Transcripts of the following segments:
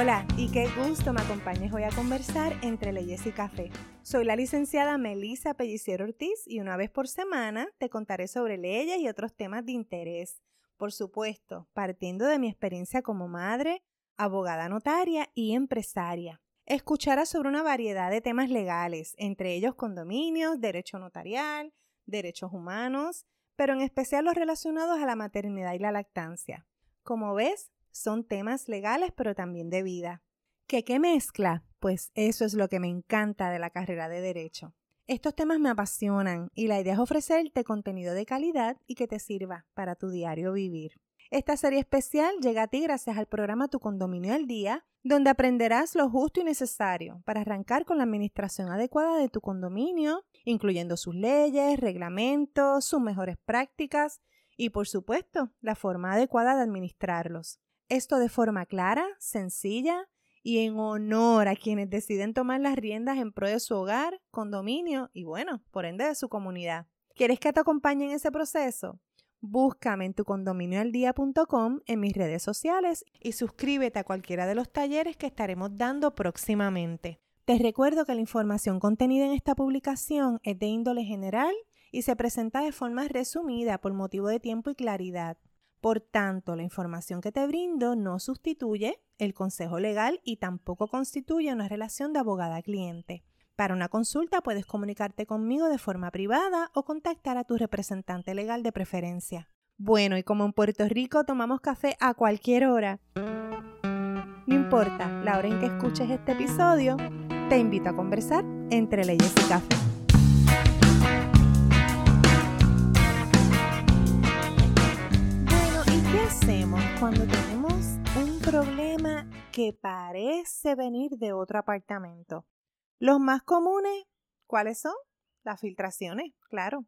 Hola y qué gusto me acompañes hoy a conversar entre leyes y café. Soy la licenciada Melissa Pelliciero Ortiz y una vez por semana te contaré sobre leyes y otros temas de interés. Por supuesto, partiendo de mi experiencia como madre, abogada notaria y empresaria. Escucharás sobre una variedad de temas legales, entre ellos condominios, derecho notarial, derechos humanos, pero en especial los relacionados a la maternidad y la lactancia. Como ves, son temas legales pero también de vida. ¿Qué qué mezcla? Pues eso es lo que me encanta de la carrera de derecho. Estos temas me apasionan y la idea es ofrecerte contenido de calidad y que te sirva para tu diario vivir. Esta serie especial llega a ti gracias al programa Tu Condominio al Día, donde aprenderás lo justo y necesario para arrancar con la administración adecuada de tu condominio, incluyendo sus leyes, reglamentos, sus mejores prácticas y, por supuesto, la forma adecuada de administrarlos. Esto de forma clara, sencilla y en honor a quienes deciden tomar las riendas en pro de su hogar, condominio y, bueno, por ende de su comunidad. ¿Quieres que te acompañe en ese proceso? Búscame en tu condominioaldía.com en mis redes sociales y suscríbete a cualquiera de los talleres que estaremos dando próximamente. Te recuerdo que la información contenida en esta publicación es de índole general y se presenta de forma resumida por motivo de tiempo y claridad. Por tanto, la información que te brindo no sustituye el consejo legal y tampoco constituye una relación de abogada-cliente. Para una consulta puedes comunicarte conmigo de forma privada o contactar a tu representante legal de preferencia. Bueno, y como en Puerto Rico tomamos café a cualquier hora, no importa la hora en que escuches este episodio, te invito a conversar entre leyes y café. Cuando tenemos un problema que parece venir de otro apartamento? Los más comunes, ¿cuáles son? Las filtraciones, claro.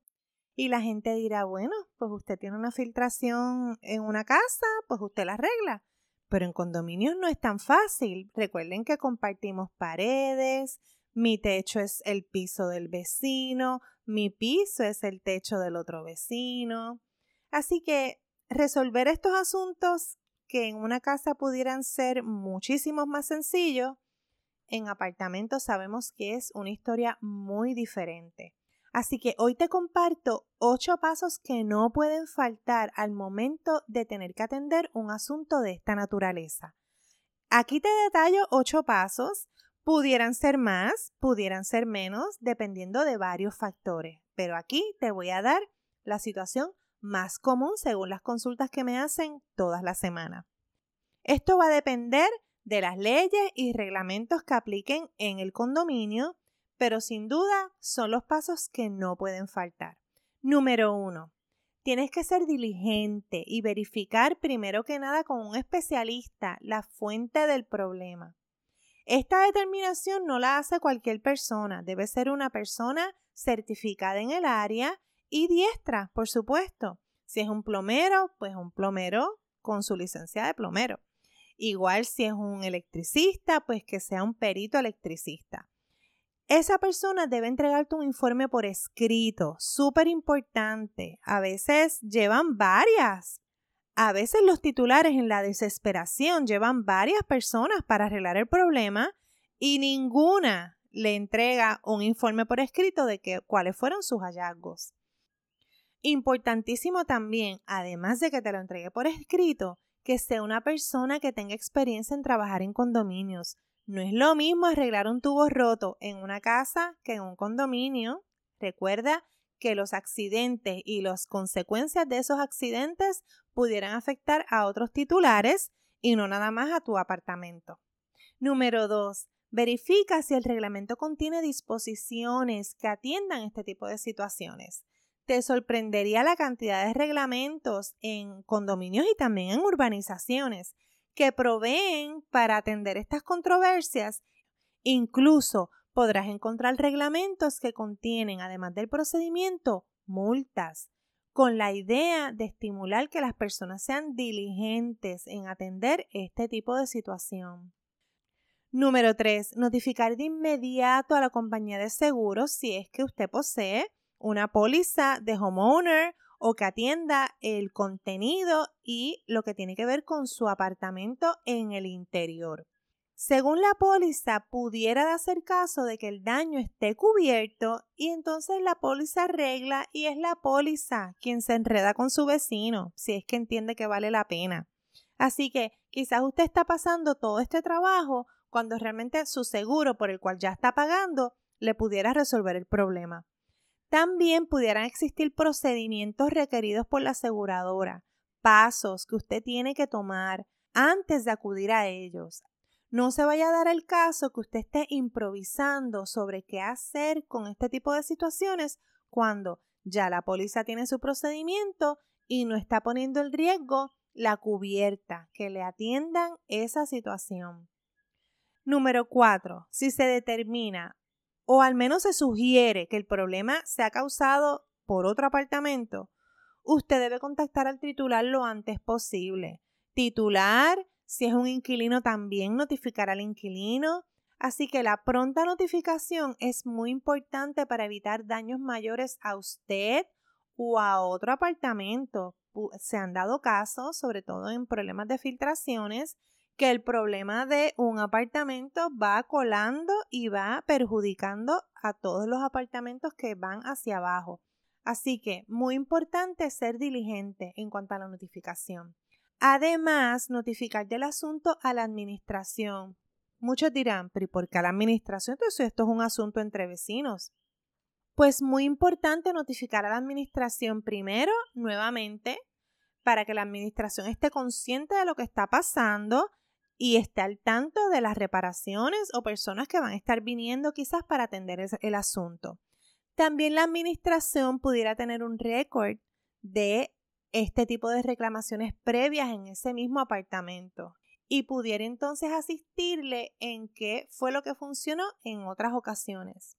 Y la gente dirá, bueno, pues usted tiene una filtración en una casa, pues usted la arregla. Pero en condominios no es tan fácil. Recuerden que compartimos paredes, mi techo es el piso del vecino, mi piso es el techo del otro vecino. Así que resolver estos asuntos que en una casa pudieran ser muchísimo más sencillos, en apartamentos sabemos que es una historia muy diferente. Así que hoy te comparto ocho pasos que no pueden faltar al momento de tener que atender un asunto de esta naturaleza. Aquí te detallo ocho pasos. Pudieran ser más, pudieran ser menos, dependiendo de varios factores. Pero aquí te voy a dar la situación más común según las consultas que me hacen todas las semanas. Esto va a depender de las leyes y reglamentos que apliquen en el condominio, pero sin duda son los pasos que no pueden faltar. Número uno, tienes que ser diligente y verificar primero que nada con un especialista la fuente del problema. Esta determinación no la hace cualquier persona, debe ser una persona certificada en el área y diestra, por supuesto. Si es un plomero, pues un plomero con su licencia de plomero. Igual si es un electricista, pues que sea un perito electricista. Esa persona debe entregarte un informe por escrito, súper importante. A veces llevan varias. A veces los titulares en la desesperación llevan varias personas para arreglar el problema y ninguna le entrega un informe por escrito de que, cuáles fueron sus hallazgos. Importantísimo también, además de que te lo entregue por escrito, que sea una persona que tenga experiencia en trabajar en condominios. No es lo mismo arreglar un tubo roto en una casa que en un condominio. Recuerda que los accidentes y las consecuencias de esos accidentes pudieran afectar a otros titulares y no nada más a tu apartamento. Número 2. Verifica si el reglamento contiene disposiciones que atiendan este tipo de situaciones te sorprendería la cantidad de reglamentos en condominios y también en urbanizaciones que proveen para atender estas controversias. Incluso podrás encontrar reglamentos que contienen, además del procedimiento, multas, con la idea de estimular que las personas sean diligentes en atender este tipo de situación. Número 3. Notificar de inmediato a la compañía de seguros si es que usted posee una póliza de homeowner o que atienda el contenido y lo que tiene que ver con su apartamento en el interior. según la póliza, pudiera hacer caso de que el daño esté cubierto y entonces la póliza arregla y es la póliza quien se enreda con su vecino, si es que entiende que vale la pena. Así que quizás usted está pasando todo este trabajo cuando realmente su seguro por el cual ya está pagando le pudiera resolver el problema. También pudieran existir procedimientos requeridos por la aseguradora, pasos que usted tiene que tomar antes de acudir a ellos. No se vaya a dar el caso que usted esté improvisando sobre qué hacer con este tipo de situaciones cuando ya la póliza tiene su procedimiento y no está poniendo en riesgo la cubierta, que le atiendan esa situación. Número 4. Si se determina o al menos se sugiere que el problema se ha causado por otro apartamento, usted debe contactar al titular lo antes posible. Titular si es un inquilino, también notificar al inquilino. Así que la pronta notificación es muy importante para evitar daños mayores a usted o a otro apartamento. Se han dado casos, sobre todo en problemas de filtraciones, que el problema de un apartamento va colando y va perjudicando a todos los apartamentos que van hacia abajo. Así que muy importante ser diligente en cuanto a la notificación. Además, notificar del asunto a la administración. Muchos dirán, pero ¿por qué a la administración? Entonces esto es un asunto entre vecinos. Pues muy importante notificar a la administración primero, nuevamente, para que la administración esté consciente de lo que está pasando y esté al tanto de las reparaciones o personas que van a estar viniendo quizás para atender el asunto. También la administración pudiera tener un récord de este tipo de reclamaciones previas en ese mismo apartamento y pudiera entonces asistirle en qué fue lo que funcionó en otras ocasiones.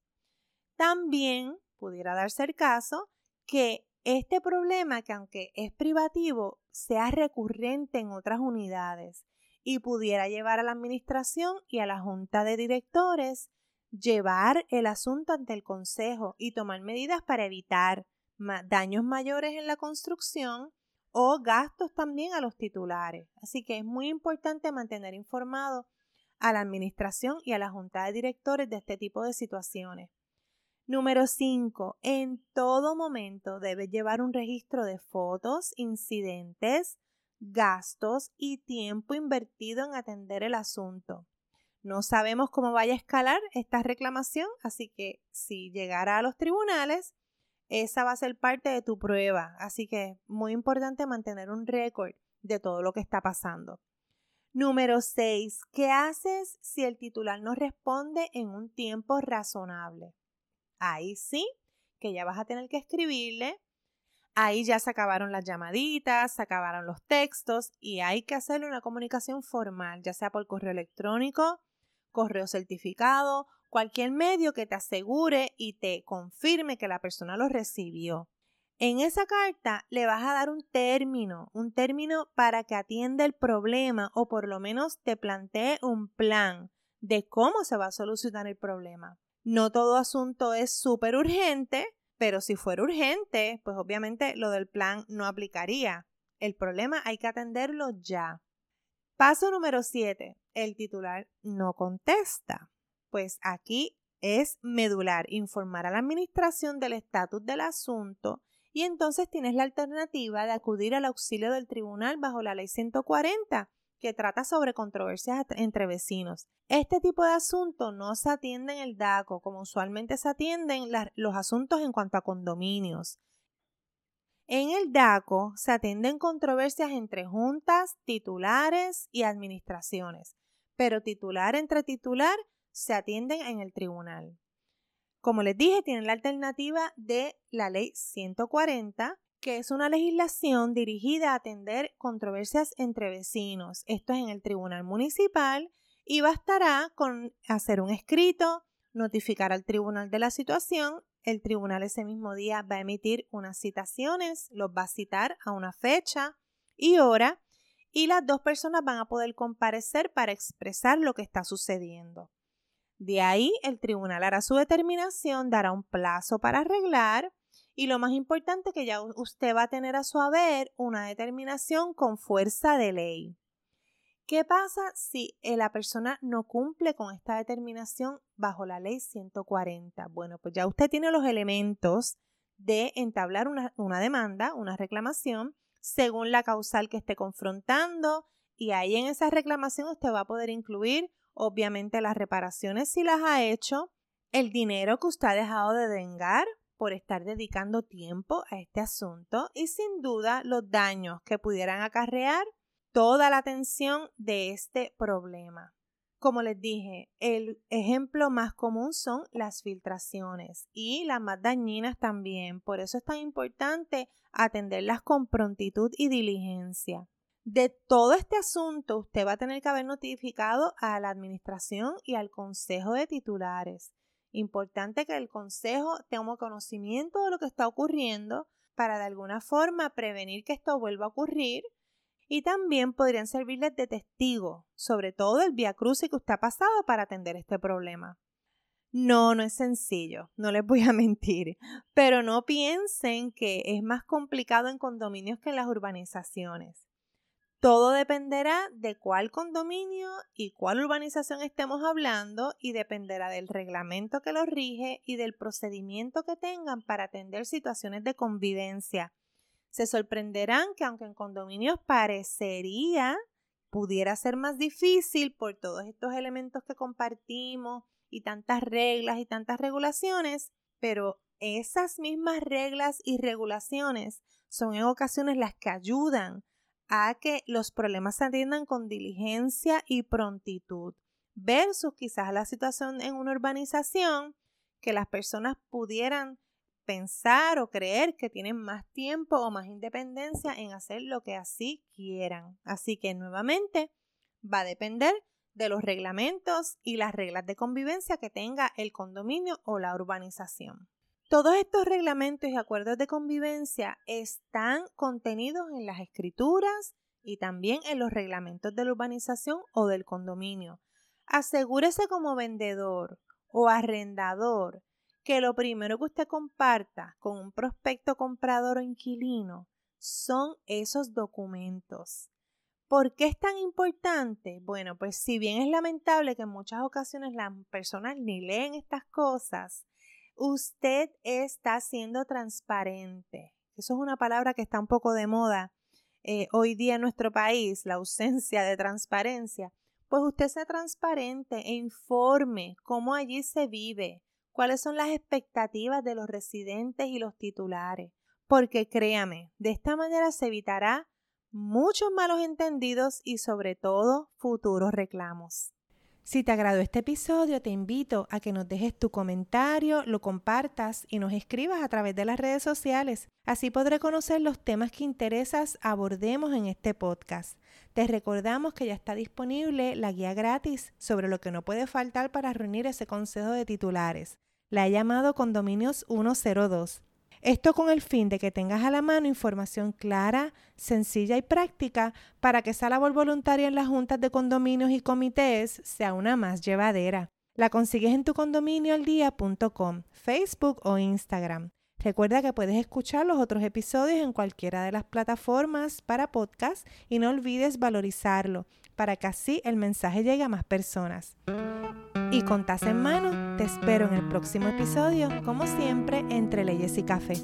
También pudiera darse el caso que este problema, que aunque es privativo, sea recurrente en otras unidades y pudiera llevar a la administración y a la junta de directores llevar el asunto ante el consejo y tomar medidas para evitar daños mayores en la construcción o gastos también a los titulares. Así que es muy importante mantener informado a la administración y a la junta de directores de este tipo de situaciones. Número 5. En todo momento debe llevar un registro de fotos, incidentes, gastos y tiempo invertido en atender el asunto. No sabemos cómo vaya a escalar esta reclamación, así que si llegara a los tribunales, esa va a ser parte de tu prueba. Así que muy importante mantener un récord de todo lo que está pasando. Número 6. ¿Qué haces si el titular no responde en un tiempo razonable? Ahí sí, que ya vas a tener que escribirle. Ahí ya se acabaron las llamaditas, se acabaron los textos y hay que hacerle una comunicación formal, ya sea por correo electrónico, correo certificado cualquier medio que te asegure y te confirme que la persona lo recibió. En esa carta le vas a dar un término, un término para que atienda el problema o por lo menos te plantee un plan de cómo se va a solucionar el problema. No todo asunto es súper urgente, pero si fuera urgente, pues obviamente lo del plan no aplicaría. El problema hay que atenderlo ya. Paso número 7. El titular no contesta pues aquí es medular informar a la administración del estatus del asunto y entonces tienes la alternativa de acudir al auxilio del tribunal bajo la ley 140 que trata sobre controversias entre vecinos. Este tipo de asunto no se atiende en el DACO como usualmente se atienden los asuntos en cuanto a condominios. En el DACO se atienden controversias entre juntas, titulares y administraciones, pero titular entre titular se atienden en el tribunal. Como les dije, tienen la alternativa de la ley 140, que es una legislación dirigida a atender controversias entre vecinos. Esto es en el tribunal municipal y bastará con hacer un escrito, notificar al tribunal de la situación. El tribunal ese mismo día va a emitir unas citaciones, los va a citar a una fecha y hora y las dos personas van a poder comparecer para expresar lo que está sucediendo. De ahí el tribunal hará su determinación, dará un plazo para arreglar y lo más importante que ya usted va a tener a su haber una determinación con fuerza de ley. ¿Qué pasa si eh, la persona no cumple con esta determinación bajo la ley 140? Bueno, pues ya usted tiene los elementos de entablar una, una demanda, una reclamación, según la causal que esté confrontando, y ahí en esa reclamación usted va a poder incluir, obviamente, las reparaciones si las ha hecho, el dinero que usted ha dejado de vengar por estar dedicando tiempo a este asunto y sin duda los daños que pudieran acarrear toda la atención de este problema. Como les dije, el ejemplo más común son las filtraciones y las más dañinas también. Por eso es tan importante atenderlas con prontitud y diligencia. De todo este asunto, usted va a tener que haber notificado a la administración y al consejo de titulares. Importante que el consejo tenga conocimiento de lo que está ocurriendo para de alguna forma prevenir que esto vuelva a ocurrir y también podrían servirles de testigo, sobre todo el vía crucis que usted ha pasado para atender este problema. No, no es sencillo, no les voy a mentir, pero no piensen que es más complicado en condominios que en las urbanizaciones. Todo dependerá de cuál condominio y cuál urbanización estemos hablando y dependerá del reglamento que lo rige y del procedimiento que tengan para atender situaciones de convivencia. Se sorprenderán que aunque en condominios parecería pudiera ser más difícil por todos estos elementos que compartimos y tantas reglas y tantas regulaciones, pero esas mismas reglas y regulaciones son en ocasiones las que ayudan a que los problemas se atiendan con diligencia y prontitud, versus quizás la situación en una urbanización que las personas pudieran pensar o creer que tienen más tiempo o más independencia en hacer lo que así quieran. Así que nuevamente va a depender de los reglamentos y las reglas de convivencia que tenga el condominio o la urbanización. Todos estos reglamentos y acuerdos de convivencia están contenidos en las escrituras y también en los reglamentos de la urbanización o del condominio. Asegúrese como vendedor o arrendador que lo primero que usted comparta con un prospecto comprador o inquilino son esos documentos. ¿Por qué es tan importante? Bueno, pues si bien es lamentable que en muchas ocasiones las personas ni leen estas cosas, usted está siendo transparente. Eso es una palabra que está un poco de moda eh, hoy día en nuestro país, la ausencia de transparencia. Pues usted sea transparente e informe cómo allí se vive, cuáles son las expectativas de los residentes y los titulares, porque créame, de esta manera se evitará muchos malos entendidos y sobre todo futuros reclamos. Si te agradó este episodio, te invito a que nos dejes tu comentario, lo compartas y nos escribas a través de las redes sociales. Así podré conocer los temas que interesas abordemos en este podcast. Te recordamos que ya está disponible la guía gratis sobre lo que no puede faltar para reunir ese consejo de titulares. La he llamado Condominios 102. Esto con el fin de que tengas a la mano información clara, sencilla y práctica para que esa labor voluntaria en las juntas de condominios y comités sea una más llevadera. La consigues en tu condominioaldía.com, Facebook o Instagram. Recuerda que puedes escuchar los otros episodios en cualquiera de las plataformas para podcast y no olvides valorizarlo para que así el mensaje llegue a más personas. Y con taza en mano, te espero en el próximo episodio, como siempre, entre leyes y café.